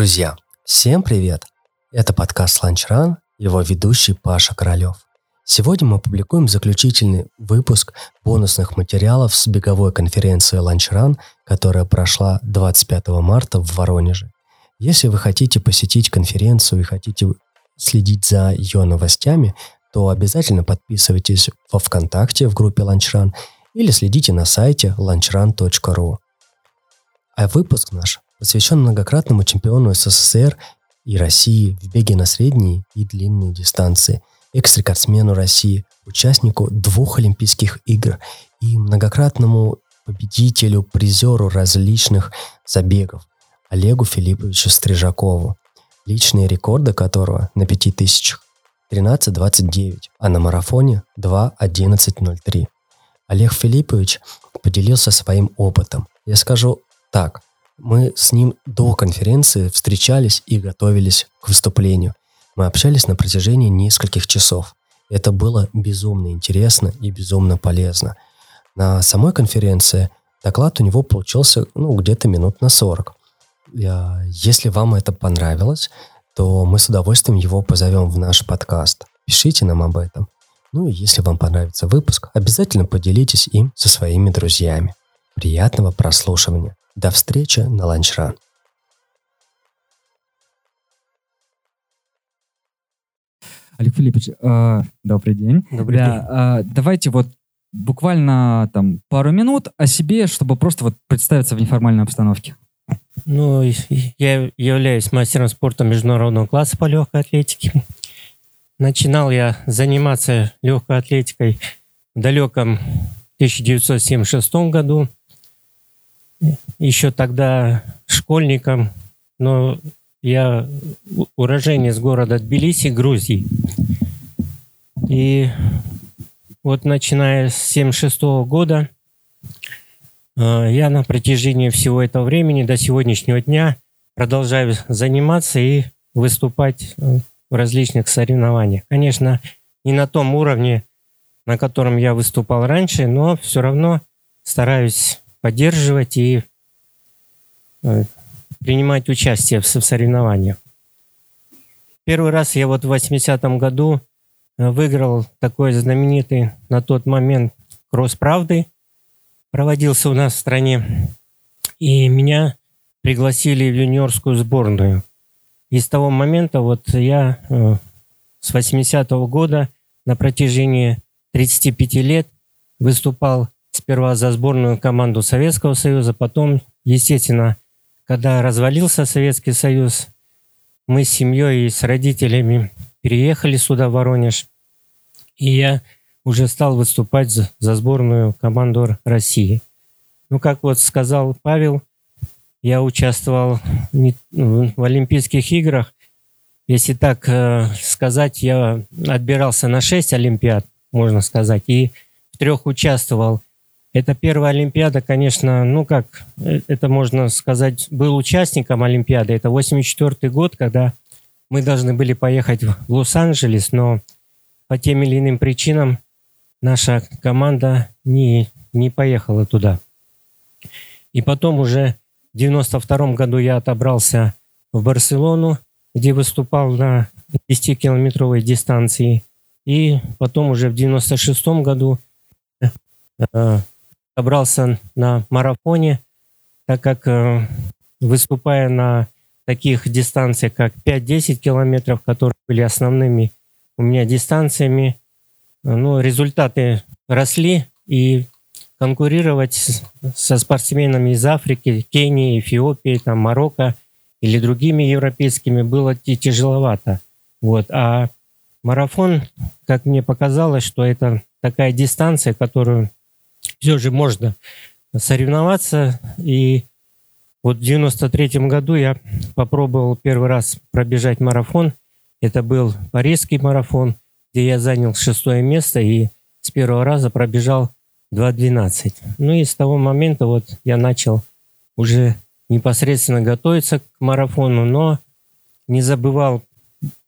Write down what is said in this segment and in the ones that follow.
Друзья, всем привет! Это подкаст «Ланчран», его ведущий Паша Королев. Сегодня мы публикуем заключительный выпуск бонусных материалов с беговой конференции «Ланчран», которая прошла 25 марта в Воронеже. Если вы хотите посетить конференцию и хотите следить за ее новостями, то обязательно подписывайтесь во ВКонтакте в группе «Ланчран» или следите на сайте lunchran.ru. А выпуск наш посвящен многократному чемпиону СССР и России в беге на средние и длинные дистанции, экс-рекордсмену России, участнику двух Олимпийских игр и многократному победителю, призеру различных забегов Олегу Филипповичу Стрижакову, личные рекорды которого на 5000 13.29, а на марафоне 2.11.03. Олег Филиппович поделился своим опытом. Я скажу так, мы с ним до конференции встречались и готовились к выступлению. Мы общались на протяжении нескольких часов. Это было безумно интересно и безумно полезно. На самой конференции доклад у него получился ну, где-то минут на 40. Если вам это понравилось, то мы с удовольствием его позовем в наш подкаст. Пишите нам об этом. Ну и если вам понравится выпуск, обязательно поделитесь им со своими друзьями. Приятного прослушивания. До встречи на ланчран. Олег Филиппович, э, добрый день. Добрый да, день. Э, давайте вот буквально там пару минут о себе, чтобы просто вот представиться в неформальной обстановке. Ну, я являюсь мастером спорта международного класса по легкой атлетике. Начинал я заниматься легкой атлетикой в далеком 1976 году – еще тогда школьником, но я уроженец города Тбилиси, Грузии. И вот начиная с 76 года э, я на протяжении всего этого времени до сегодняшнего дня продолжаю заниматься и выступать э, в различных соревнованиях. Конечно, не на том уровне, на котором я выступал раньше, но все равно стараюсь поддерживать и э, принимать участие в соревнованиях. Первый раз я вот в 80-м году э, выиграл такой знаменитый на тот момент кросс правды. Проводился у нас в стране. И меня пригласили в юниорскую сборную. И с того момента вот я э, с 80-го года на протяжении 35 лет выступал сперва за сборную команду Советского Союза, потом, естественно, когда развалился Советский Союз, мы с семьей и с родителями переехали сюда, в Воронеж, и я уже стал выступать за, за сборную команду России. Ну, как вот сказал Павел, я участвовал в Олимпийских играх. Если так э, сказать, я отбирался на 6 Олимпиад, можно сказать, и в трех участвовал. Это первая Олимпиада, конечно, ну как, э, это можно сказать, был участником Олимпиады. Это 84 год, когда мы должны были поехать в Лос-Анджелес, но по тем или иным причинам наша команда не, не поехала туда. И потом уже в 92 году я отобрался в Барселону, где выступал на 10-километровой дистанции. И потом уже в 96 году э, собрался на марафоне, так как э, выступая на таких дистанциях, как 5-10 километров, которые были основными у меня дистанциями, ну, результаты росли, и конкурировать со спортсменами из Африки, Кении, Эфиопии, там, Марокко или другими европейскими было тяжеловато. Вот. А марафон, как мне показалось, что это такая дистанция, которую все же можно соревноваться. И вот в 93 году я попробовал первый раз пробежать марафон. Это был Парижский марафон, где я занял шестое место и с первого раза пробежал 2.12. Ну и с того момента вот я начал уже непосредственно готовиться к марафону, но не забывал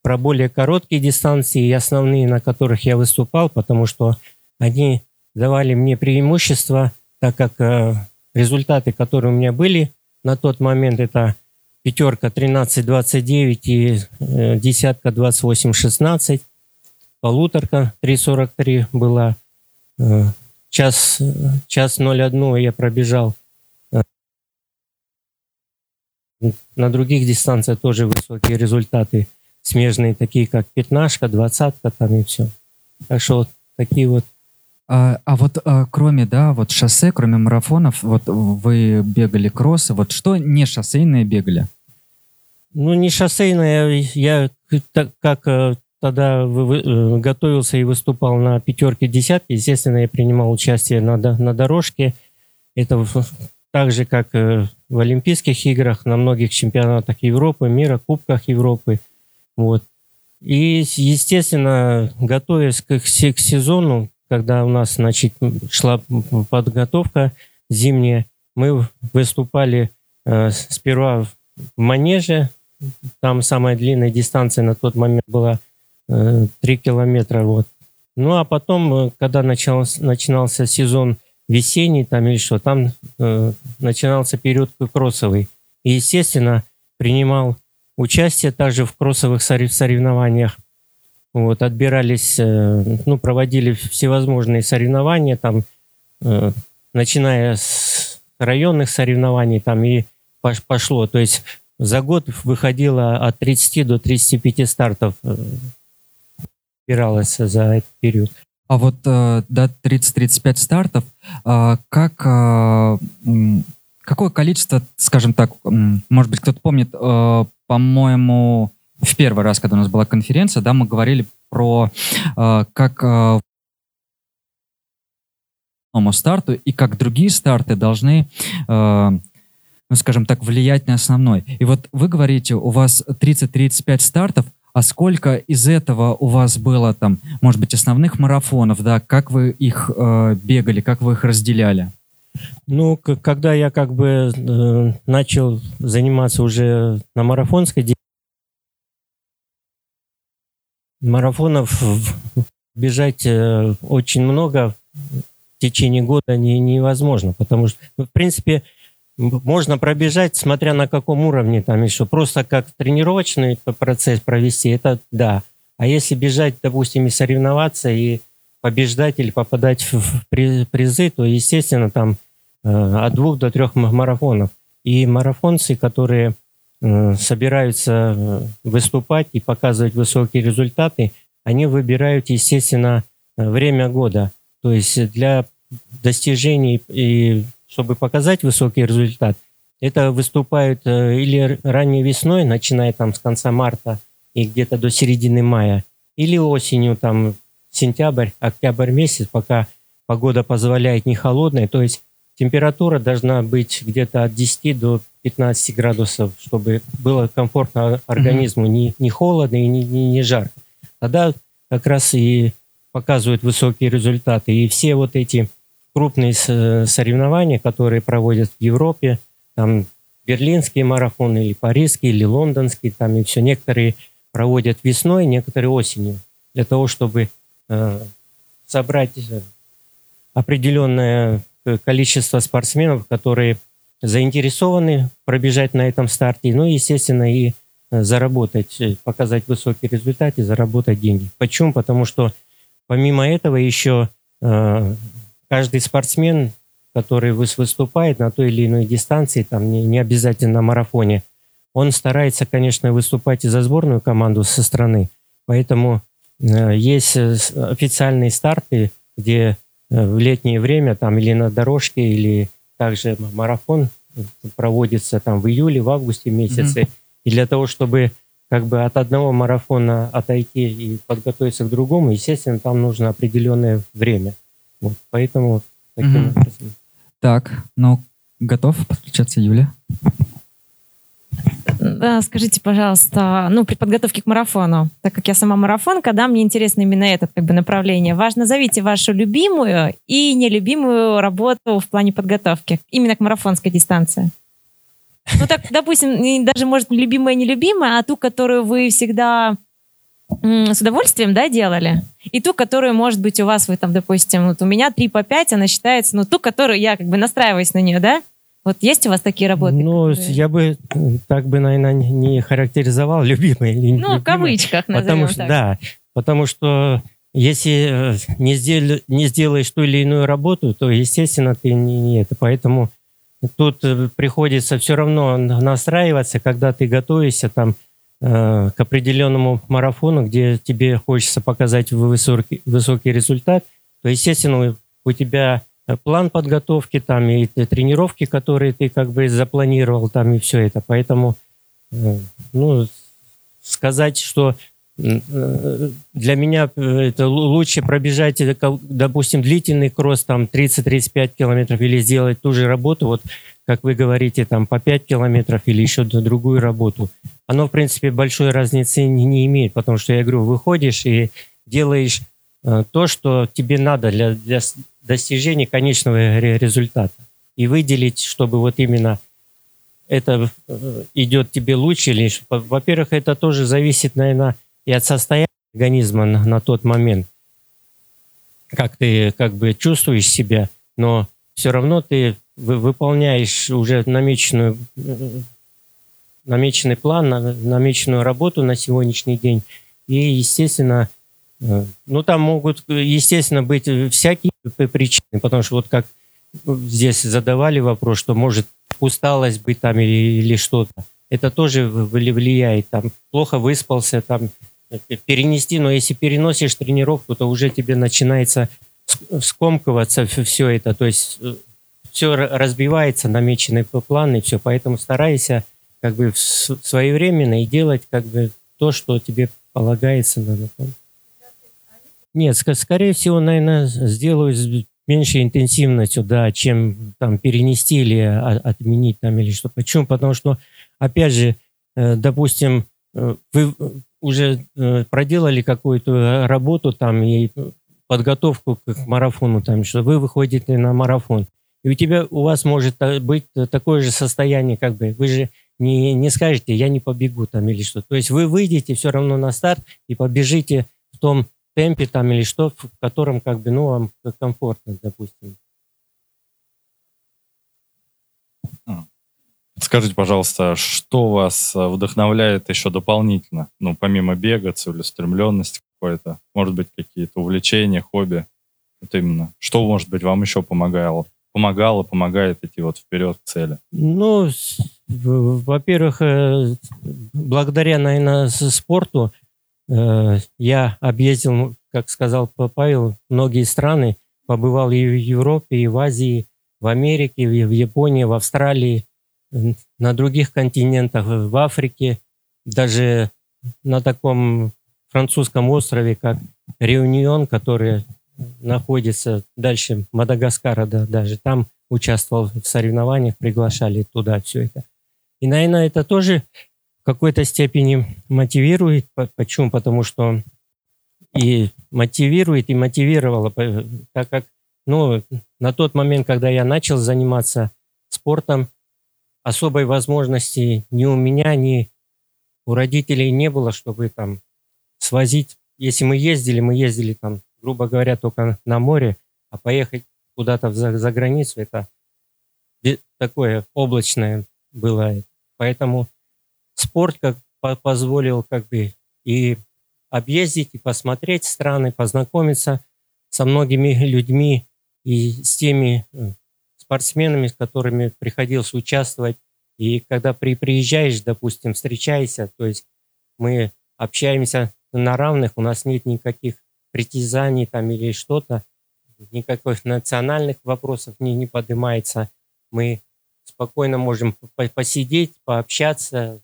про более короткие дистанции и основные, на которых я выступал, потому что они давали мне преимущество, так как э, результаты, которые у меня были на тот момент, это пятерка 13.29 и э, десятка 28.16. Полуторка 3.43 была. Э, час, час 01 я пробежал. На других дистанциях тоже высокие результаты смежные, такие как пятнашка, двадцатка там и все. Так что вот такие вот а, а вот а, кроме, да, вот шоссе, кроме марафонов, вот вы бегали кроссы, вот что не шоссейные бегали? Ну, не шоссейные, я так, как э, тогда вы, э, готовился и выступал на пятерке, десятке, естественно, я принимал участие на, на дорожке. Это так же, как э, в Олимпийских играх, на многих чемпионатах Европы, мира, Кубках Европы. Вот. И, естественно, готовясь к, к сезону, когда у нас значит, шла подготовка зимняя, мы выступали э, сперва в манеже, там самая длинная дистанция на тот момент была э, 3 километра. Вот. Ну а потом, э, когда начался, начинался сезон весенний там или что, там э, начинался период кроссовый. И, естественно, принимал участие также в кроссовых соревнованиях. Вот, отбирались, э, ну, проводили всевозможные соревнования, там, э, начиная с районных соревнований, там, и пошло. То есть за год выходило от 30 до 35 стартов, э, отбиралось за этот период. А вот да, 30-35 стартов, а как, какое количество, скажем так, может быть, кто-то помнит, по-моему, в первый раз, когда у нас была конференция, да, мы говорили про э, как э, старту и как другие старты должны, э, ну, скажем так, влиять на основной. И вот вы говорите, у вас 30-35 стартов, а сколько из этого у вас было там, может быть, основных марафонов, да? Как вы их э, бегали, как вы их разделяли? Ну, когда я как бы э, начал заниматься уже на марафонской марафонов бежать э, очень много в течение года не, невозможно, потому что, ну, в принципе, можно пробежать, смотря на каком уровне там еще. Просто как тренировочный процесс провести, это да. А если бежать, допустим, и соревноваться, и побеждать или попадать в призы, то, естественно, там э, от двух до трех марафонов. И марафонцы, которые собираются э, выступать и показывать высокие результаты, они выбирают, естественно, э, время года. То есть для достижений и чтобы показать высокий результат, это выступают или ранней весной, начиная там с конца марта и где-то до середины мая, или осенью, там сентябрь, октябрь месяц, пока погода позволяет не холодная, то есть температура должна быть где-то от 10 до 15 градусов, чтобы было комфортно организму, mm-hmm. не, не холодно и не, не, не жарко. Тогда как раз и показывают высокие результаты. И все вот эти крупные соревнования, которые проводят в Европе, там берлинские марафоны, или парижские, или лондонские, там и все, некоторые проводят весной, некоторые осенью, для того, чтобы э, собрать э, определенное количество спортсменов, которые заинтересованы пробежать на этом старте, ну, естественно, и э, заработать, э, показать высокий результат и заработать деньги. Почему? Потому что помимо этого еще э, каждый спортсмен, который выступает на той или иной дистанции, там не, обязательно на марафоне, он старается, конечно, выступать и за сборную команду со страны. Поэтому есть официальные старты, где в летнее время там или на дорожке, или также марафон проводится там в июле, в августе месяце. Mm-hmm. И для того, чтобы как бы от одного марафона отойти и подготовиться к другому, естественно, там нужно определенное время. Вот, поэтому таким mm-hmm. образом. Так, ну, готов подключаться Юля? Скажите, пожалуйста, ну, при подготовке к марафону, так как я сама марафонка, да, мне интересно именно это как бы направление. Важно, зовите вашу любимую и нелюбимую работу в плане подготовки, именно к марафонской дистанции. Ну, так, допустим, даже, может, любимая, нелюбимая, а ту, которую вы всегда с удовольствием, да, делали, и ту, которую, может быть, у вас, вы там, допустим, вот у меня 3 по 5, она считается, ну, ту, которую я как бы настраиваюсь на нее, да, Вот есть у вас такие работы? Ну, которые- я бы так бы, наверное, не характеризовал любимые или Ну, в кавычках Потому что, так. да, потому что если э, не, сдел- не сделаешь ту или иную работу, то, естественно, ты не, не это. Поэтому тут э, приходится все равно настраиваться, когда ты готовишься там э, к определенному марафону, где тебе хочется показать высокий, высокий результат, то, естественно, у тебя план подготовки там и тренировки, которые ты как бы запланировал там и все это. Поэтому, э, ну, сказать, что э, для меня э, это лу- лучше пробежать, э, допустим, длительный кросс, там 30-35 километров, или сделать ту же работу, вот как вы говорите, там по 5 километров или еще другую работу. Оно, в принципе, большой разницы не, не имеет, потому что, я говорю, выходишь и делаешь э, то, что тебе надо для, для достижения конечного ре- результата. И выделить, чтобы вот именно это э, идет тебе лучше или во-первых, это тоже зависит, наверное, и от состояния организма на, на тот момент, как ты как бы чувствуешь себя, но все равно ты вы- выполняешь уже намеченную э, намеченный план, на- намеченную работу на сегодняшний день, и естественно, ну там могут, э, естественно, быть э, всякие причины, потому что вот как здесь задавали вопрос, что может усталость быть там или, или что-то. Это тоже влияет. Там плохо выспался, там э, перенести, но если переносишь тренировку, то уже тебе начинается ск- скомкиваться все это. То есть все разбивается, намеченный план и все. Поэтому старайся как бы своевременно и делать как бы то, что тебе полагается. на- на. Нет, ска- скорее всего, наверное, сделаю с меньшей интенсивностью, да, чем там перенести или отменить там или что. Почему? Потому что, опять же, э, допустим, э, вы уже э, проделали какую-то работу там и подготовку к к марафону там, что вы выходите на марафон, и у тебя, у вас может быть такое же состояние, как бы, вы же не, не скажете, я не побегу там или что. То есть вы выйдете все равно на старт и побежите в том темпе там или что, в котором как бы, ну, вам комфортно, допустим. Скажите, пожалуйста, что вас э, вдохновляет еще дополнительно? Ну, помимо бега, целеустремленности какой-то, может быть, какие-то увлечения, хобби? Вот именно. Что, может быть, вам еще помогало? Помогало, помогает идти вот вперед к цели? Ну, во-первых, э, благодаря, наверное, спорту я объездил, как сказал Павел, многие страны, побывал и в Европе, и в Азии, в Америке, и в Японии, в Австралии, на других континентах, в Африке, даже на таком французском острове, как Реунион, который находится дальше Мадагаскара, да, даже там участвовал в соревнованиях, приглашали туда все это. И, наверное, это тоже в какой-то степени мотивирует. По- Почему? Потому что и мотивирует, и мотивировало, так как, ну, на тот момент, когда я начал заниматься спортом, особой возможности ни у меня, ни у родителей не было, чтобы там свозить. Если мы ездили, мы ездили там, грубо говоря, только на море, а поехать куда-то за, за границу, это такое облачное было. Поэтому спорт как по- позволил как бы и объездить, и посмотреть страны, познакомиться со многими людьми и с теми э, спортсменами, с которыми приходилось участвовать. И когда при, приезжаешь, допустим, встречаешься, то есть мы общаемся на равных, у нас нет никаких притязаний там или что-то, никаких национальных вопросов не, не поднимается. Мы спокойно можем по- посидеть, пообщаться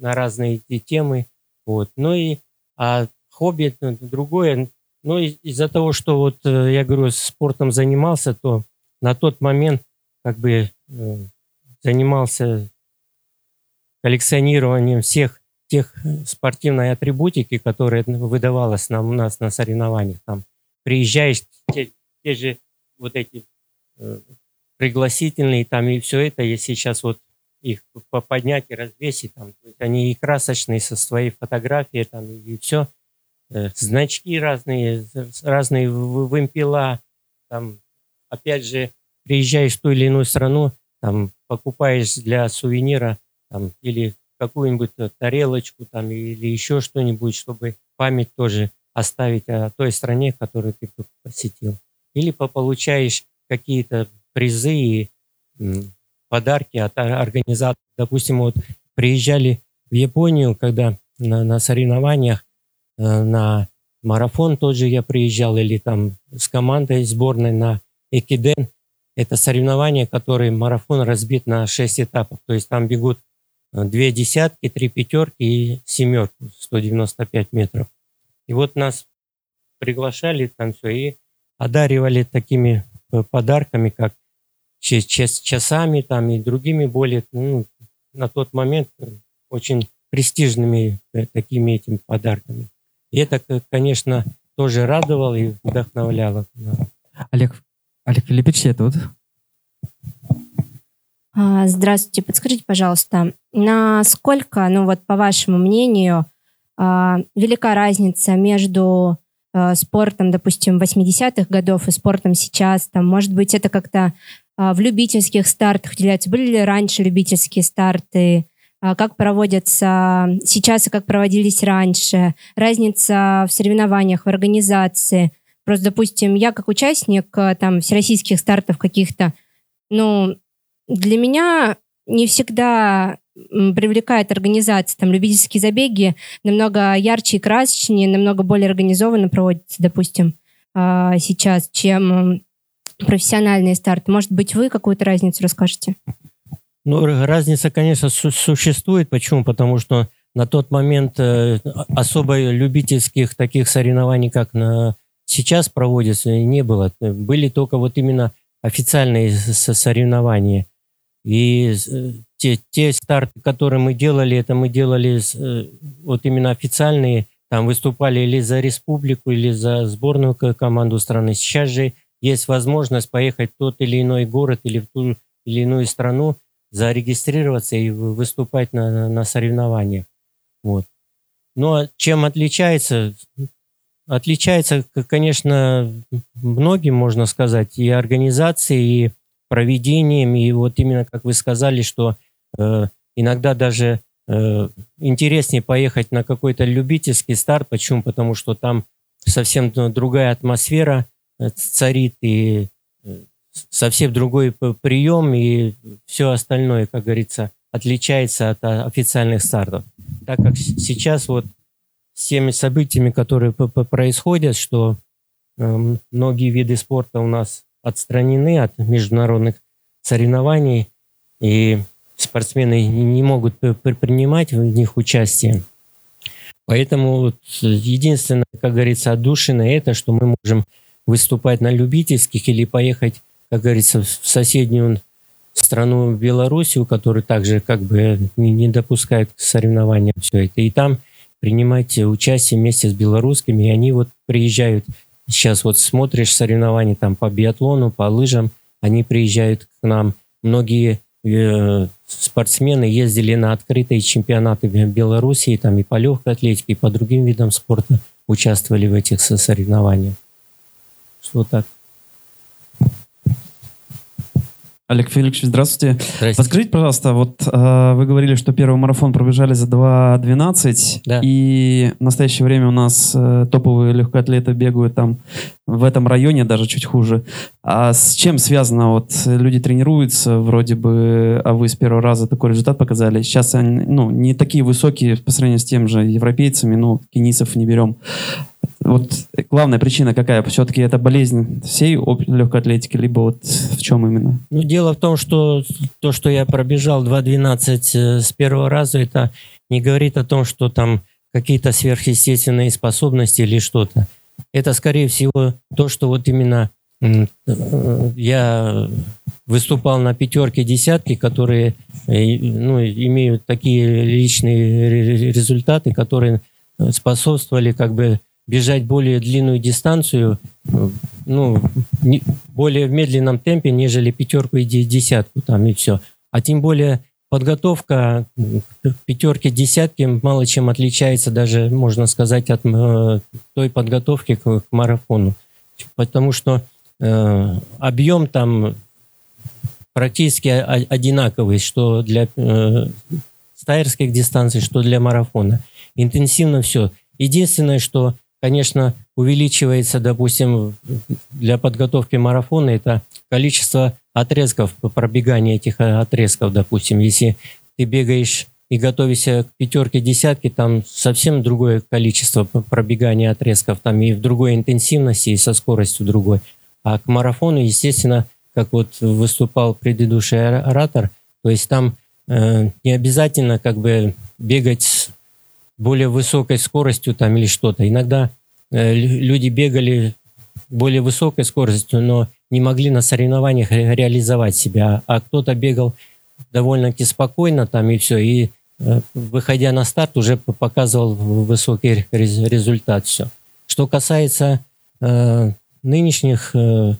на разные те- темы. Вот. Ну и а хобби это другое. Ну из-за того, что вот э, я говорю, спортом занимался, то на тот момент как бы э, занимался коллекционированием всех тех э, спортивной атрибутики, которая выдавалась нам у нас на соревнованиях. Там приезжаешь, те, те же вот эти э, пригласительные там и все это, если сейчас вот их по- поднять и развесить, там, то есть они и красочные со своей фотографией там и все, значки разные, разные вымпела, там, опять же, приезжаешь в ту или иную страну, там покупаешь для сувенира там, или какую-нибудь тарелочку там, или еще что-нибудь, чтобы память тоже оставить о той стране, которую ты посетил. Или получаешь какие-то призы и подарки от организаторов. Допустим, вот приезжали в Японию, когда на, на соревнованиях, э, на марафон тот же я приезжал, или там с командой сборной на Экиден. Это соревнование, которое марафон разбит на 6 этапов. То есть там бегут э, две десятки, три пятерки и семерку, 195 метров. И вот нас приглашали там все и одаривали такими э, подарками, как часами там и другими более, ну, на тот момент очень престижными э, такими этими подарками. И это, конечно, тоже радовало и вдохновляло. Олег, Олег Филиппович, я тут. А, здравствуйте, подскажите, пожалуйста, насколько, ну вот по вашему мнению, а, велика разница между а, спортом, допустим, 80-х годов и спортом сейчас? Там, может быть, это как-то в любительских стартах уделяется? Были ли раньше любительские старты? Как проводятся сейчас и как проводились раньше? Разница в соревнованиях, в организации? Просто, допустим, я как участник там всероссийских стартов каких-то, ну, для меня не всегда привлекает организация. Там любительские забеги намного ярче и красочнее, намного более организованно проводятся, допустим, а, сейчас, чем профессиональные старты. Может быть, вы какую-то разницу расскажете? Ну, разница, конечно, су- существует. Почему? Потому что на тот момент э, особо любительских таких соревнований, как на сейчас проводятся, не было. Были только вот именно официальные соревнования. И э, те, те старты, которые мы делали, это мы делали э, вот именно официальные, там выступали или за республику, или за сборную команду страны. Сейчас же есть возможность поехать в тот или иной город или в ту или иную страну, зарегистрироваться и выступать на, на соревнованиях. Вот. Но ну, а чем отличается? Отличается, конечно, многим, можно сказать, и организации, и проведением. И вот именно, как вы сказали, что э, иногда даже э, интереснее поехать на какой-то любительский старт. Почему? Потому что там совсем другая атмосфера э, царит и э, совсем другой прием и все остальное, как говорится, отличается от а, официальных стартов. Так как сейчас вот с теми событиями, которые происходят, что э, многие виды спорта у нас отстранены от международных соревнований, и спортсмены не могут принимать в них участие. Поэтому вот единственное, как говорится, отдушина это, что мы можем выступать на любительских или поехать, как говорится, в соседнюю страну Белоруссию, которая также как бы не, допускает к соревнованиям все это. И там принимать участие вместе с белорусскими. И они вот приезжают Сейчас вот смотришь соревнования там по биатлону, по лыжам, они приезжают к нам. Многие э, спортсмены ездили на открытые чемпионаты Белоруссии, там и по легкой атлетике, и по другим видам спорта участвовали в этих соревнованиях. Что так. Олег Феликсович, здравствуйте. Здравствуйте. Подскажите, пожалуйста, вот э, вы говорили, что первый марафон пробежали за 2.12, да. и в настоящее время у нас э, топовые легкоатлеты бегают там в этом районе, даже чуть хуже. А с чем связано? Вот люди тренируются, вроде бы, а вы с первого раза такой результат показали. Сейчас они, ну, не такие высокие по сравнению с тем же европейцами, ну, кенийцев не берем. Вот главная причина какая? Все-таки это болезнь всей легкой атлетики, либо вот в чем именно? Ну, дело в том, что то, что я пробежал 2.12 э, с первого раза, это не говорит о том, что там какие-то сверхъестественные способности или что-то. Это, скорее всего, то, что вот именно э, я выступал на пятерке, десятке, которые э, ну, имеют такие личные результаты, которые способствовали как бы бежать более длинную дистанцию, ну, не, более в медленном темпе, нежели пятерку и десятку там и все. А тем более подготовка пятерки, десятки мало чем отличается даже, можно сказать, от э, той подготовки к, к марафону. Потому что э, объем там практически о- одинаковые, что для э, стайерских дистанций, что для марафона. Интенсивно все. Единственное, что, конечно, увеличивается, допустим, для подготовки марафона, это количество отрезков, пробегания этих э, отрезков, допустим. Если ты бегаешь и готовишься к пятерке, десятке, там совсем другое количество пробегания отрезков, там и в другой интенсивности, и со скоростью другой. А к марафону, естественно, как вот выступал предыдущий оратор, то есть там э, не обязательно как бы бегать с более высокой скоростью там или что-то. Иногда э, люди бегали более высокой скоростью, но не могли на соревнованиях ре- реализовать себя, а кто-то бегал довольно-таки спокойно там и все, и э, выходя на старт уже показывал высокий рез- результат все. Что касается э, нынешних э,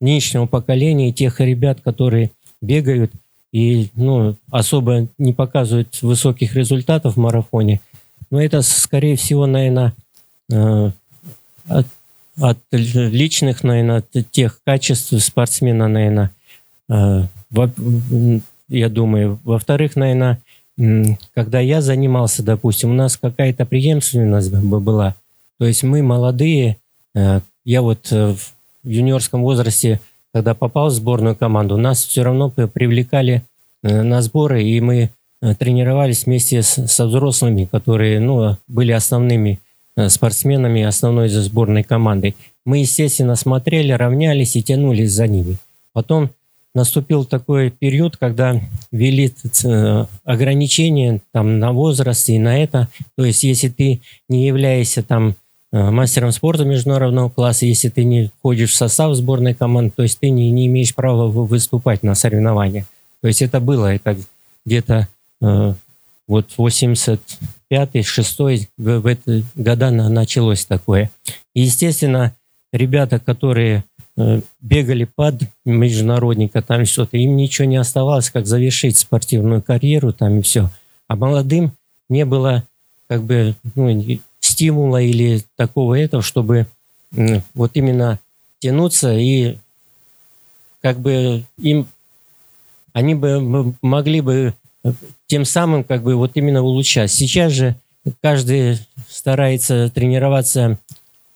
нынешнего поколения тех ребят, которые бегают и ну, особо не показывают высоких результатов в марафоне, но это, скорее всего, наверное, э, от, от личных, наверное, тех качеств спортсмена, наверное, э, я думаю. Во-вторых, наверное, когда я занимался, допустим, у нас какая-то преемственность бы была. То есть мы молодые, я вот э, в юниорском возрасте, когда попал в сборную команду, нас все равно привлекали э, на сборы, и мы э, тренировались вместе с, со взрослыми, которые ну, были основными спортсменами основной сборной командой. Мы, естественно, смотрели, равнялись и тянулись за ними. Потом наступил такой период, когда ввели ограничения там, на возраст и на это. То есть, если ты не являешься там мастером спорта международного класса, если ты не входишь в состав сборной команды, то есть ты не, не имеешь права вы- выступать на соревнованиях. То есть это было, это где-то э, вот 85-й, 6 в, в эти года на- началось такое. И, естественно, ребята, которые э, бегали под международника, там что-то, им ничего не оставалось, как завершить спортивную карьеру, там и все. А молодым не было как бы ну, стимула или такого этого, чтобы вот именно тянуться и как бы им они бы могли бы э, тем самым как бы вот именно улучшать. Сейчас же каждый старается тренироваться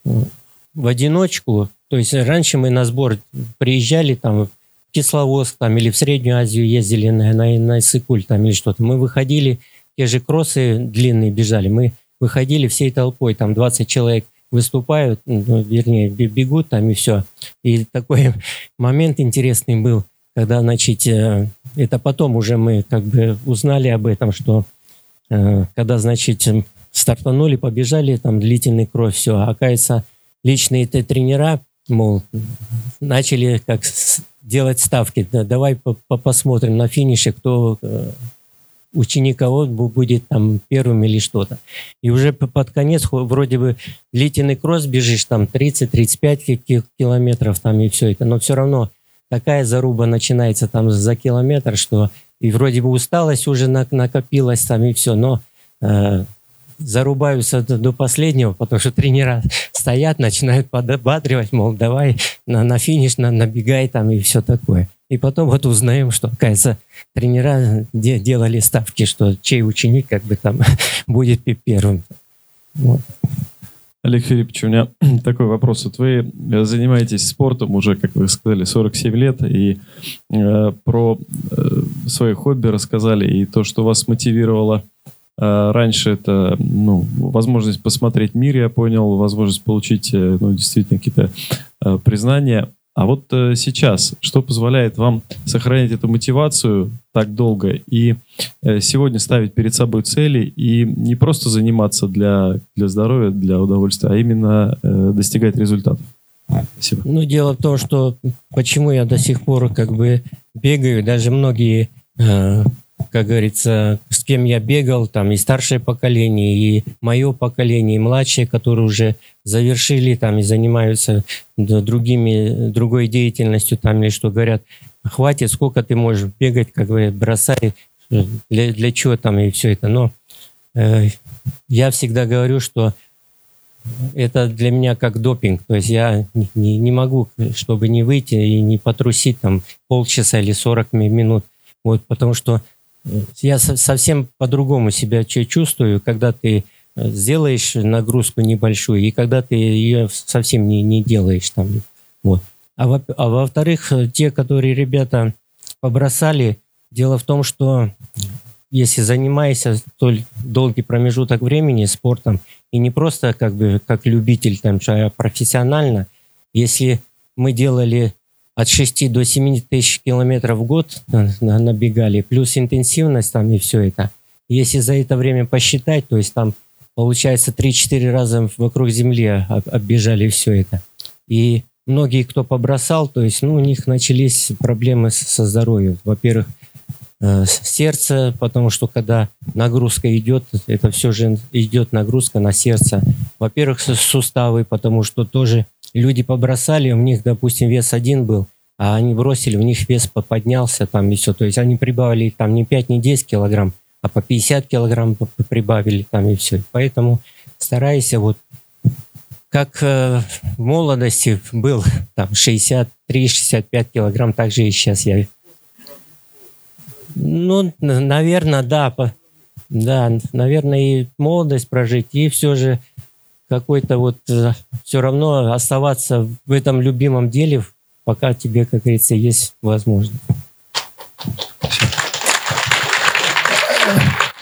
в одиночку. То есть раньше мы на сбор приезжали там в Кисловодск там, или в Среднюю Азию ездили на, на, на Иссык-Куль там или что-то. Мы выходили, те же кроссы длинные бежали, мы выходили всей толпой, там 20 человек выступают, ну, вернее, бе- бегут там и все. И такой момент интересный был, когда, значит, э, это потом уже мы как бы узнали об этом, что э, когда, значит, стартанули, побежали, там длительный кровь, все, оказывается, личные тренера, мол, начали как делать ставки. Да, давай по- по- посмотрим на финише, кто ученик кого бу- будет там первым или что-то. И уже под конец вроде бы длительный кросс бежишь там 30-35 ки- ки- километров там и все это, но все равно такая заруба начинается там за километр, что и вроде бы усталость уже нак- накопилась там и все, но э, зарубаются до последнего, потому что тренера стоят, начинают подбадривать, мол, давай на, на финиш, на, набегай там и все такое. И потом вот узнаем, что, оказывается, тренера де- делали ставки, что чей ученик как бы там будет пе- первым. Вот. Олег Филиппович, у меня такой вопрос. Вот вы э, занимаетесь спортом уже, как вы сказали, 47 лет, и э, про э, свои хобби рассказали, и то, что вас мотивировало э, раньше, это ну, возможность посмотреть мир, я понял, возможность получить э, ну, действительно какие-то э, признания. А вот э, сейчас, что позволяет вам сохранять эту мотивацию так долго и э, сегодня ставить перед собой цели и не просто заниматься для, для здоровья, для удовольствия, а именно э, достигать результатов? Спасибо. Ну, дело в том, что почему я до сих пор как бы бегаю, даже многие, э, как говорится, с кем я бегал, там и старшее поколение, и мое поколение, и младшее, которые уже завершили там и занимаются другими, другой деятельностью там или что говорят, хватит, сколько ты можешь бегать, как бы бросай, для, для чего там и все это. Но э, я всегда говорю, что это для меня как допинг. То есть я не, не могу, чтобы не выйти и не потрусить там полчаса или 40 минут. Вот, потому что я совсем по-другому себя чувствую, когда ты э, сделаешь нагрузку небольшую, и когда ты ее совсем не, не делаешь там. Вот. А, во, а во-вторых, те, которые ребята побросали, дело в том, что если занимаешься столь долгий промежуток времени спортом, и не просто как бы как любитель, там, а профессионально, если мы делали от 6 до 7 тысяч километров в год набегали, плюс интенсивность там и все это. Если за это время посчитать, то есть там получается 3-4 раза вокруг Земли оббежали все это. И многие, кто побросал, то есть ну, у них начались проблемы со здоровьем. Во-первых, э, сердце, потому что когда нагрузка идет, это все же идет нагрузка на сердце. Во-первых, суставы, потому что тоже люди побросали, у них, допустим, вес один был, а они бросили, у них вес поднялся там и все. То есть они прибавили там не 5, не 10 килограмм, а по 50 килограмм прибавили там и все. Поэтому старайся вот как э, в молодости был там 63-65 килограмм, так же и сейчас я. Ну, наверное, да, да, наверное, и молодость прожить, и все же какой-то вот э, все равно оставаться в этом любимом деле, пока тебе, как говорится, есть возможность.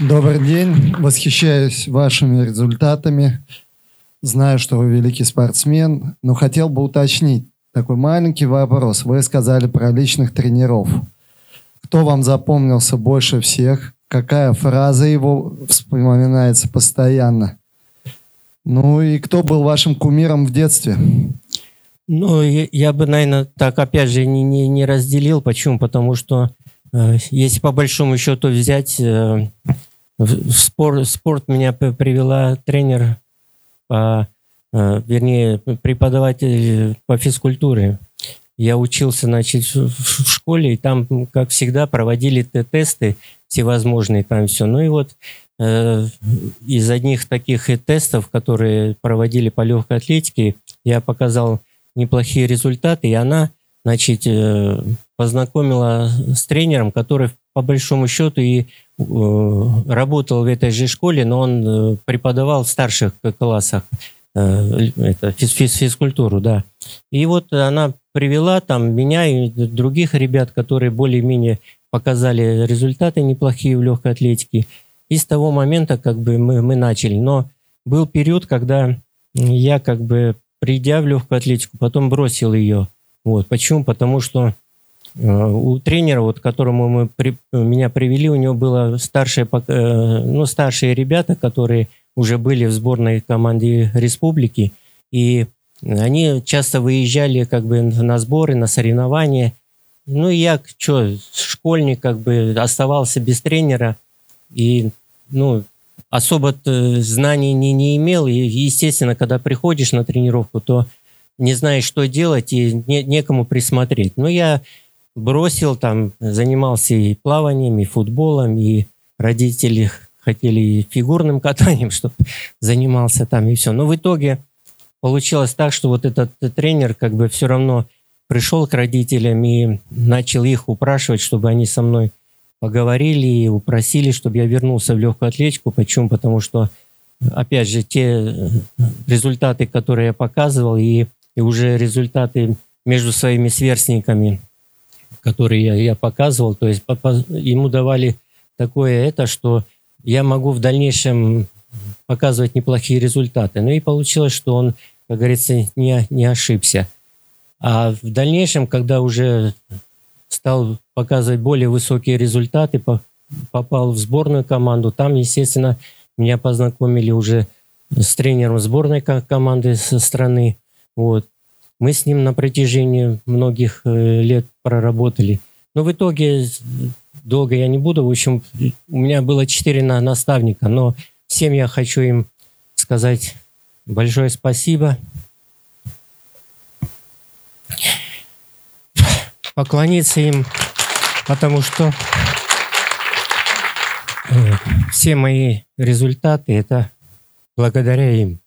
Добрый день. Восхищаюсь вашими результатами. Знаю, что вы великий спортсмен, но хотел бы уточнить такой маленький вопрос. Вы сказали про личных тренеров. Кто вам запомнился больше всех? Какая фраза его вспоминается постоянно? Ну и кто был вашим кумиром в детстве? Ну, я, бы, наверное, так опять же не, не, не разделил. Почему? Потому что э, если по большому счету взять, э, в спор, спорт меня привела тренер, по, э, вернее, преподаватель по физкультуре. Я учился, значит, в школе, и там, как всегда, проводили тесты всевозможные, там все. Ну и вот Э, из одних таких тестов, которые проводили по легкой атлетике, я показал неплохие результаты, и она, значит, э, познакомила с тренером, который по большому счету и э, работал в этой же школе, но он преподавал в старших классах это, физ физкультуру, да. И вот она привела там меня и других ребят, которые более-менее показали результаты неплохие в легкой атлетике. И с того момента как бы мы, мы начали. Но был период, когда я как бы, придя в легкую атлетику, потом бросил ее. Вот. Почему? Потому что э, у тренера, вот, которому мы при, меня привели, у него было старшие, э, ну, старшие ребята, которые уже были в сборной команде республики, и они часто выезжали как бы на сборы, на соревнования. Ну, я, что, школьник, как бы оставался без тренера, и, ну, особо знаний не, не имел. И, естественно, когда приходишь на тренировку, то не знаешь, что делать, и не, некому присмотреть. Но я бросил там, занимался и плаванием, и футболом, и родители хотели и фигурным катанием, чтобы занимался там, и все. Но в итоге получилось так, что вот этот тренер как бы все равно пришел к родителям и начал их упрашивать, чтобы они со мной поговорили и упросили, чтобы я вернулся в легкую атлетику. Почему? Потому что, опять же, те э, результаты, которые я показывал, и, и уже результаты между своими сверстниками, которые я, я показывал, то есть ему давали такое это, что я могу в дальнейшем показывать неплохие результаты. Ну и получилось, что он, как говорится, не, не ошибся. А в дальнейшем, когда уже стал показывать более высокие результаты, попал в сборную команду. Там, естественно, меня познакомили уже с тренером сборной команды со страны. Вот. Мы с ним на протяжении многих э, лет проработали. Но в итоге долго я не буду. В общем, у меня было четыре наставника, но всем я хочу им сказать большое спасибо поклониться им, потому что э, все мои результаты это благодаря им.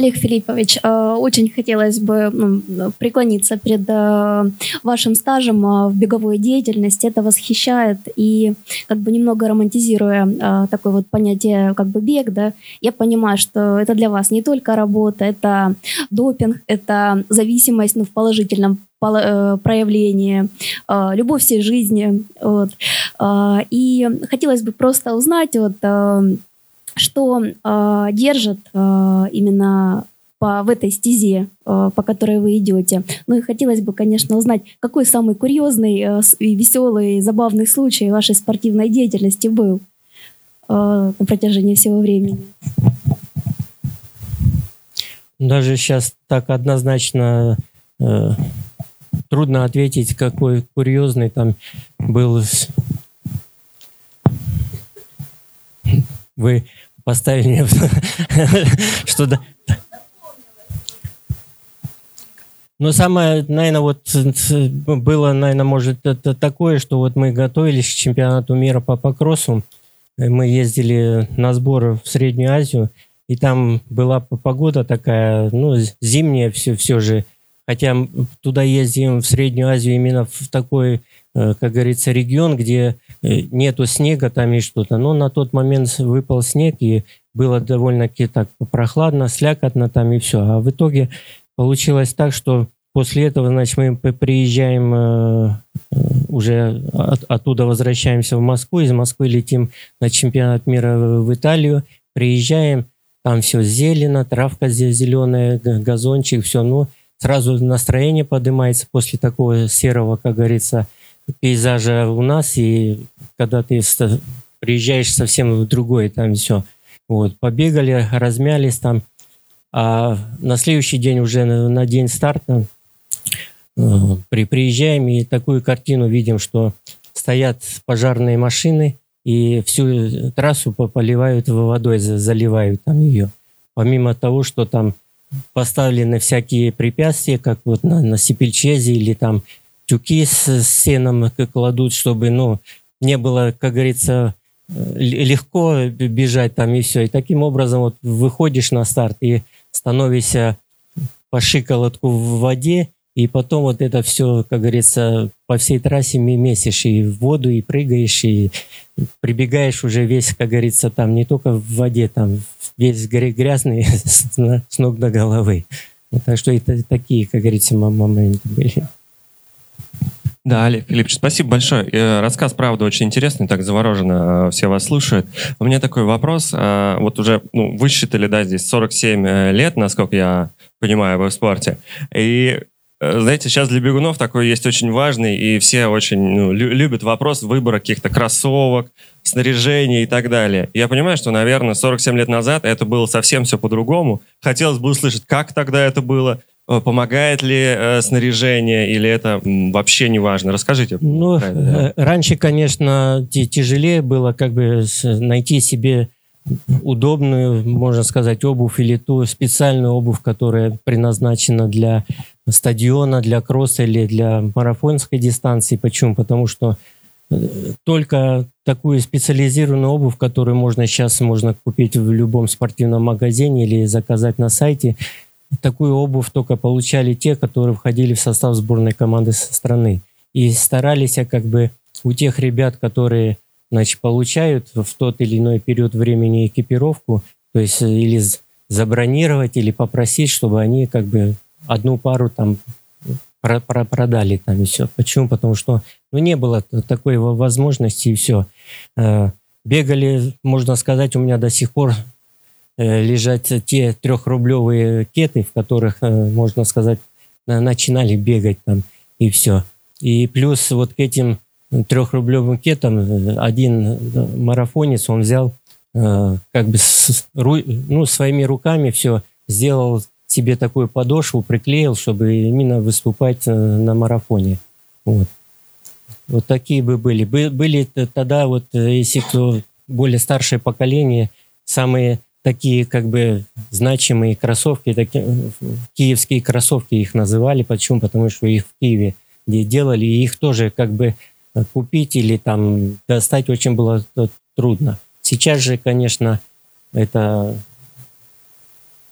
Олег Филиппович, э, очень хотелось бы ну, преклониться перед э, вашим стажем э, в беговой деятельности. Это восхищает. И как бы немного романтизируя такое вот понятие как бы бег, да, я понимаю, что это для вас не только работа, это допинг, это зависимость ну, в положительном проявлении, любовь всей жизни. Вот. И хотелось бы просто узнать, вот, что э, держит э, именно по, в этой стезе, э, по которой вы идете. Ну и хотелось бы, конечно, узнать, какой самый курьезный э, и веселый, забавный случай вашей спортивной деятельности был э, на протяжении всего времени. Даже сейчас так однозначно э, трудно ответить, какой курьезный там был. Вы поставили меня что да. Но самое, наверное, вот было, наверное, может, это такое, что вот мы готовились к чемпионату мира по покросу. Мы ездили на сборы в Среднюю Азию, и там была погода такая, ну, зимняя все, все же. Хотя туда ездим в Среднюю Азию именно в такой, э, как говорится, регион, где Э, нету снега там и что-то. Но на тот момент выпал снег, и было довольно-таки так прохладно, слякотно там и все. А в итоге получилось так, что после этого, значит, мы приезжаем э, уже от, оттуда возвращаемся в Москву, из Москвы летим на чемпионат мира в Италию, приезжаем, там все зелено, травка здесь зеленая, газончик, все, ну, сразу настроение поднимается после такого серого, как говорится, пейзажа у нас, и когда ты приезжаешь совсем в другое, там все. Вот, побегали, размялись там, а на следующий день уже на, на день старта э, при, приезжаем и такую картину видим, что стоят пожарные машины и всю трассу поливают водой, заливают там ее. Помимо того, что там поставлены всякие препятствия, как вот на, на Сипельчезе или там тюки с сеном кладут, чтобы, ну, не было, как говорится, э, легко бежать там и все. И таким образом вот выходишь на старт и становишься по шиколотку в воде, и потом вот это все, как говорится, по всей трассе месишь и в воду, и прыгаешь, и прибегаешь уже весь, как говорится, там не только в воде, там весь грязный с ног до головы. Так что это такие, как говорится, моменты были. Да, Олег Филиппович, спасибо большое. Э, рассказ, правда, очень интересный, так завороженно э, все вас слушают. У меня такой вопрос. Э, вот уже ну, высчитали, да, здесь 47 лет, насколько я понимаю, вы в спорте. И знаете, сейчас для бегунов такой есть очень важный, и все очень ну, любят вопрос выбора каких-то кроссовок, снаряжения и так далее. Я понимаю, что, наверное, 47 лет назад это было совсем все по-другому. Хотелось бы услышать, как тогда это было, Э, помогает ли э, снаряжение или это вообще не важно? Расскажите. Ну, э, раньше, конечно, тяжелее было как бы найти себе удобную, можно сказать, обувь или ту специальную обувь, которая предназначена для стадиона, для кросса или для марафонской дистанции. Почему? Потому что э, только такую специализированную обувь, которую можно сейчас можно купить в любом спортивном магазине или заказать на сайте, такую обувь только получали те, которые входили в состав сборной команды страны. И старались как бы у тех ребят, которые значит, получают в тот или иной период времени экипировку, то есть или забронировать, или попросить, чтобы они как бы одну пару там про про продали там и все. Почему? Потому что ну, не было такой возможности и все. Э, бегали, можно сказать, у меня до сих пор Э, лежать те трехрублевые кеты, в которых, э, можно сказать, начинали бегать там и все. И плюс вот к этим трехрублевым кетам один марафонец, он взял как бы с, ну, своими руками все, сделал себе такую подошву, приклеил, чтобы именно выступать на марафоне. Вот. Вот такие бы были. Были тогда вот, если кто более старшее поколение, самые такие как бы значимые кроссовки, такие, киевские кроссовки их называли. Почему? Потому что их в Киеве делали, и их тоже как бы купить или там достать очень было трудно. Сейчас же, конечно, это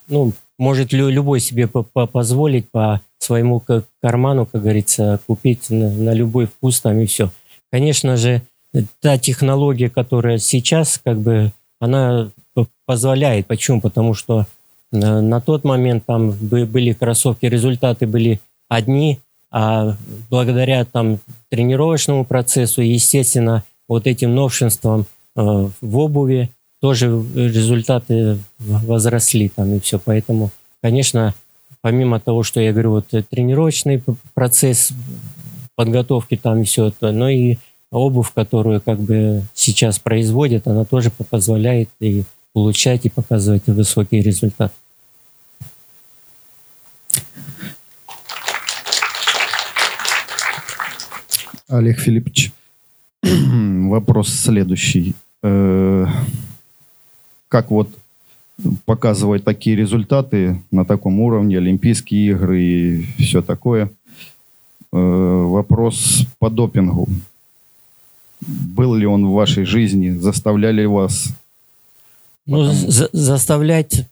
ну, может лю- любой себе по- по- позволить по своему карману, как говорится, купить на, на любой вкус там и все. Конечно же, та технология, которая сейчас, как бы, она позволяет. Почему? Потому что на, на тот момент там бы- были кроссовки, результаты были одни, а благодаря там тренировочному процессу, естественно, вот этим новшинствам э, в обуви тоже результаты возросли там и все. Поэтому, конечно, помимо того, что я говорю, вот э, тренировочный процесс подготовки там и все это, но и обувь, которую как бы сейчас производят, она тоже по- позволяет и получать и показывать высокий результат. Олег Филиппович, вопрос следующий. Как вот показывать такие результаты на таком уровне, Олимпийские игры и все такое? Э, Вопрос по допингу. Был ли он в вашей жизни? Заставляли вас? Ну, за- заставлять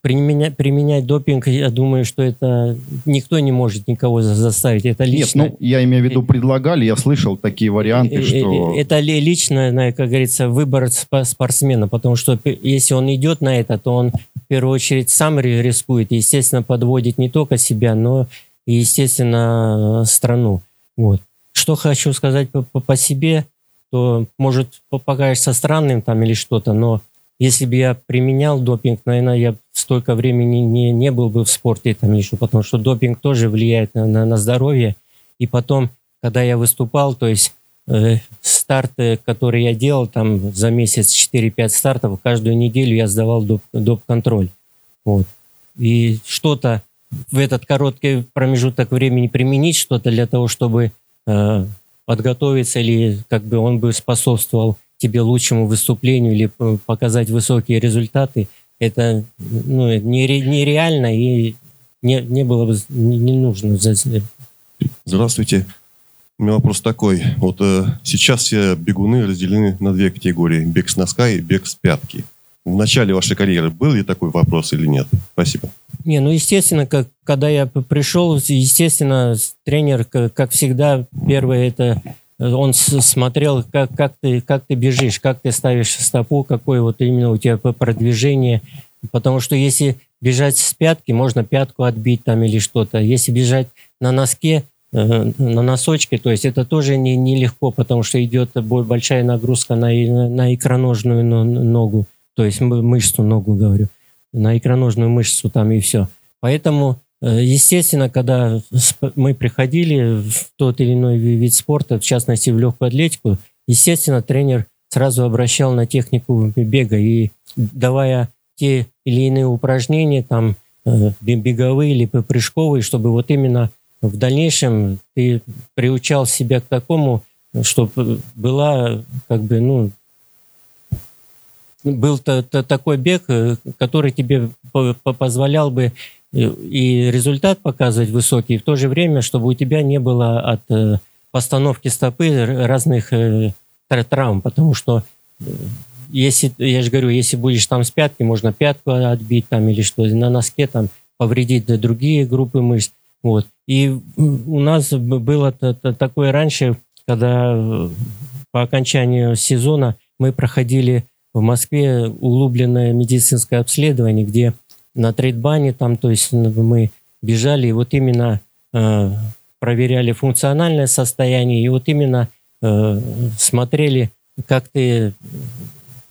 применять, применять допинг, я думаю, что это никто не может никого за- заставить. Это Нет, лично. ну, я имею в виду, предлагали, я слышал такие варианты, Э, э, что... Это ли- лично, как говорится, выбор спортсмена, потому что если он идет на это, то он в первую очередь сам ри- рискует, естественно, подводит не только себя, но и, естественно, страну. Вот. Что хочу сказать по, по- по себе, то может по- покажется странным там или что-то, но если бы я применял допинг, наверное, я столько времени не, не был бы в спорте там еще, потому что допинг тоже влияет на, на, на здоровье. И потом, когда я выступал, то есть э, старты, которые я делал там за месяц 4-5 стартов, каждую неделю я сдавал доп, доп-контроль. Вот. И что-то в этот короткий промежуток времени применить, что-то для того, чтобы э, подготовиться или как бы он бы способствовал тебе лучшему выступлению или э, показать высокие результаты, это ну, нере- нереально и не, не было бы не, нужно. Здравствуйте. У меня вопрос такой. Вот э, сейчас все бегуны разделены на две категории. Бег с носка и бег с пятки. В начале вашей карьеры был ли такой вопрос или нет? Спасибо. Не, ну, естественно, как, когда я пришел, естественно, тренер, к- как всегда, первое это он смотрел, как, как, ты, как ты бежишь, как ты ставишь стопу, какое вот именно у тебя продвижение. Потому что если бежать с пятки, можно пятку отбить там или что-то. Если бежать на носке, э, на носочке, то есть это тоже не- нелегко, потому что идет бо- большая нагрузка на, на икроножную но- ногу, то есть мы- мышцу ногу говорю на икроножную мышцу там и все. Поэтому, естественно, когда мы приходили в тот или иной ви- вид спорта, в частности в легкую атлетику, естественно, тренер сразу обращал на технику бега. И давая те или иные упражнения, там, э, бе- беговые или прыжковые, чтобы вот именно в дальнейшем ты приучал себя к такому, чтобы была как бы, ну, был та- та- такой бег, э, который тебе по- по- позволял бы и результат показывать высокий, в то же время, чтобы у тебя не было от э, постановки стопы разных э, тра- травм, потому что э, если, я же говорю, если будешь там с пятки, можно пятку отбить там или что, на носке там повредить другие группы мышц. Вот. И у нас было та- та- такое раньше, когда по окончанию сезона мы проходили в Москве углубленное медицинское обследование, где на трейдбане там, то есть ну, мы бежали и вот именно э, проверяли функциональное состояние и вот именно э, смотрели, как ты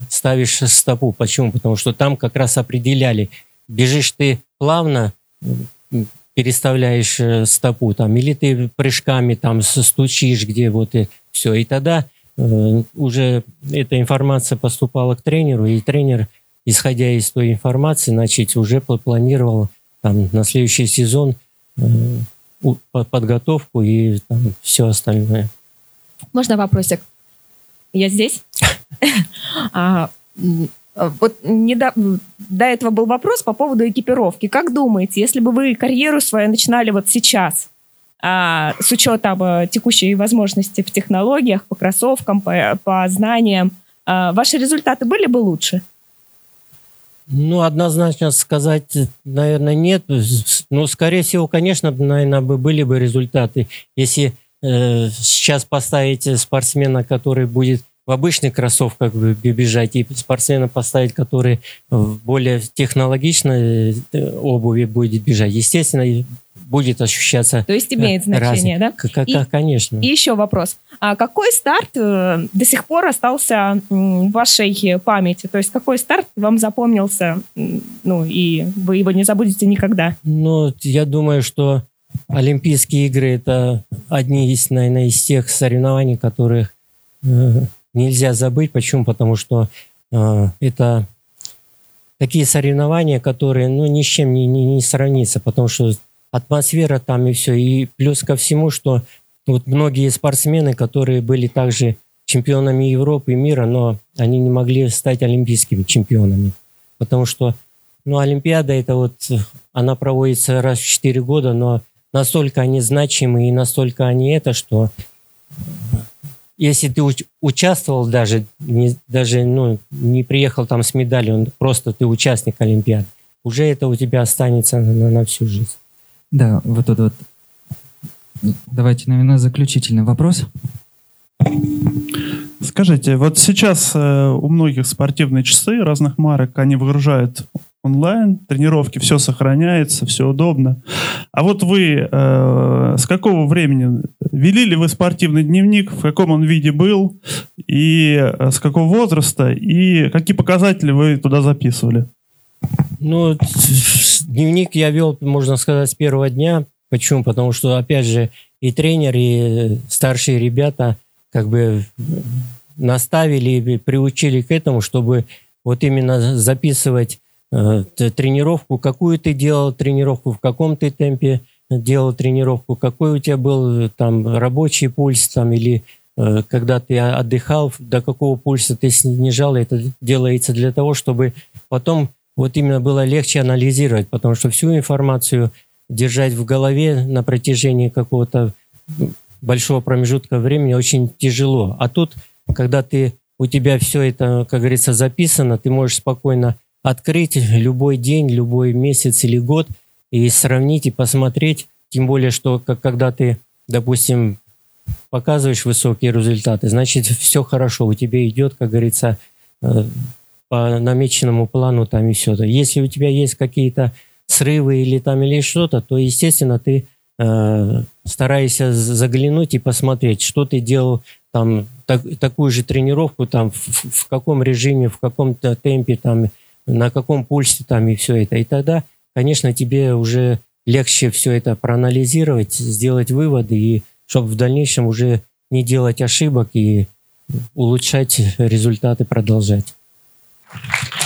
ставишь стопу. Почему? Потому что там как раз определяли, бежишь ты плавно, переставляешь э, стопу там, или ты прыжками там стучишь, где вот и все. И тогда э, уже эта информация поступала к тренеру, и тренер, исходя из той информации, значит, уже пла- планировал там на следующий сезон э, подготовку и там все остальное. Можно вопросик? Я здесь? А, а, Вот недо- до этого был вопрос по поводу экипировки. Как думаете, если бы вы карьеру свою начинали вот сейчас, а, с учетом а, текущей возможности в технологиях, по кроссовкам, по, по знаниям, а, ваши результаты были бы лучше? Ну, однозначно сказать, наверное, нет. Ну, скорее всего, конечно, наверное, бы были бы результаты. Если э, сейчас поставить спортсмена, который будет в обычных кроссовках бежать, и спортсмена поставить, который в более технологичной э, обуви будет бежать, естественно, будет ощущаться... То есть имеет значение, разница. да? Как, и, конечно. И еще вопрос. А какой старт э, до сих пор остался в вашей памяти? То есть какой старт вам запомнился, ну, и вы его не забудете никогда? Ну, я думаю, что Олимпийские игры – это одни из, наверное, из тех соревнований, которых э, нельзя забыть. Почему? Потому что э, это такие соревнования, которые ну, ни с чем не, не, не сравнится, потому что атмосфера там и все. И плюс ко всему, что вот многие спортсмены, которые были также чемпионами Европы и мира, но они не могли стать олимпийскими чемпионами. Потому что, ну, Олимпиада это вот, она проводится раз в 4 года, но настолько они значимы и настолько они это, что если ты уч- участвовал даже, не, даже ну, не приехал там с медалью, просто ты участник Олимпиады, уже это у тебя останется на, на всю жизнь. Да, вот тут вот. Давайте, наверное, заключительный вопрос. Скажите, вот сейчас э, у многих спортивные часы разных марок, они выгружают онлайн, тренировки, все сохраняется, все удобно. А вот вы э, с какого времени вели ли вы спортивный дневник, в каком он виде был, и э, с какого возраста, и какие показатели вы туда записывали? Ну, дневник я вел, можно сказать, с первого дня. Почему? Потому что, опять же, и тренер, и старшие ребята как бы наставили и приучили к этому, чтобы вот именно записывать э, тренировку, какую ты делал тренировку, в каком ты темпе делал тренировку, какой у тебя был там рабочий пульс там или э, когда ты отдыхал, до какого пульса ты снижал, это делается для того, чтобы потом вот именно было легче анализировать, потому что всю информацию держать в голове на протяжении какого-то большого промежутка времени очень тяжело. А тут, когда ты у тебя все это, как говорится, записано, ты можешь спокойно открыть любой день, любой месяц или год и сравнить и посмотреть. Тем более, что как, когда ты, допустим, показываешь высокие результаты, значит, все хорошо, у тебя идет, как говорится, э, по намеченному плану там и все. Если у тебя есть какие-то срывы или там или что-то, то, естественно, ты э, стараешься заглянуть и посмотреть, что ты делал там так, такую же тренировку там в, в каком режиме, в каком-то темпе там, на каком пульсе там и все это. И тогда, конечно, тебе уже легче все это проанализировать, сделать выводы и чтобы в дальнейшем уже не делать ошибок и улучшать результаты, продолжать. Thank you.